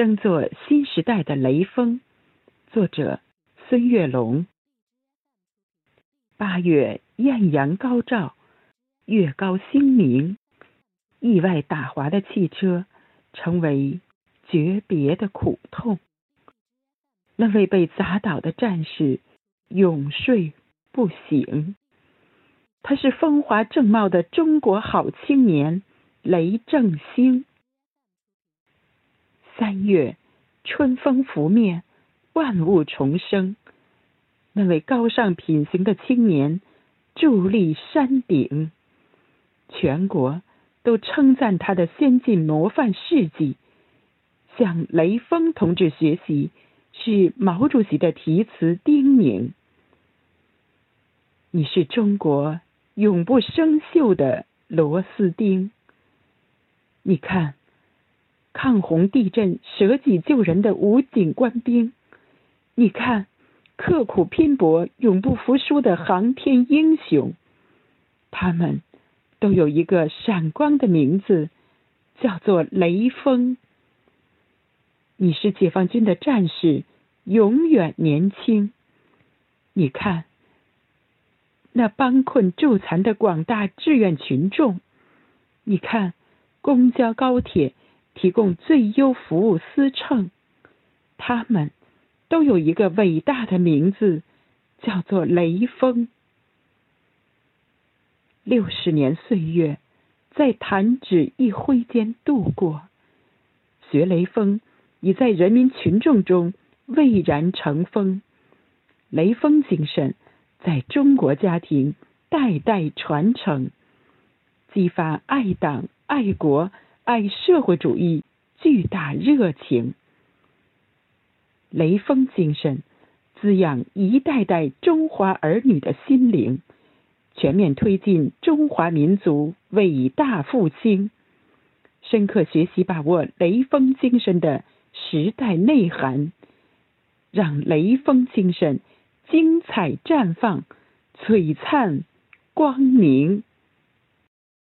争做新时代的雷锋。作者孙月龙。八月艳阳高照，月高星明，意外打滑的汽车成为诀别的苦痛。那位被砸倒的战士永睡不醒。他是风华正茂的中国好青年雷正兴。三月，春风拂面，万物重生。那位高尚品行的青年伫立山顶，全国都称赞他的先进模范事迹。向雷锋同志学习，是毛主席的题词叮咛。你是中国。永不生锈的螺丝钉。你看，抗洪地震、舍己救人的武警官兵；你看，刻苦拼搏、永不服输的航天英雄。他们都有一个闪光的名字，叫做雷锋。你是解放军的战士，永远年轻。你看。那帮困助残的广大志愿群众，你看，公交、高铁提供最优服务司乘，他们都有一个伟大的名字，叫做雷锋。六十年岁月，在弹指一挥间度过，学雷锋已在人民群众中蔚然成风，雷锋精神。在中国家庭代代传承，激发爱党、爱国、爱社会主义巨大热情。雷锋精神滋养一代代中华儿女的心灵，全面推进中华民族伟大复兴。深刻学习把握雷锋精神的时代内涵，让雷锋精神。精彩绽放，璀璨光明。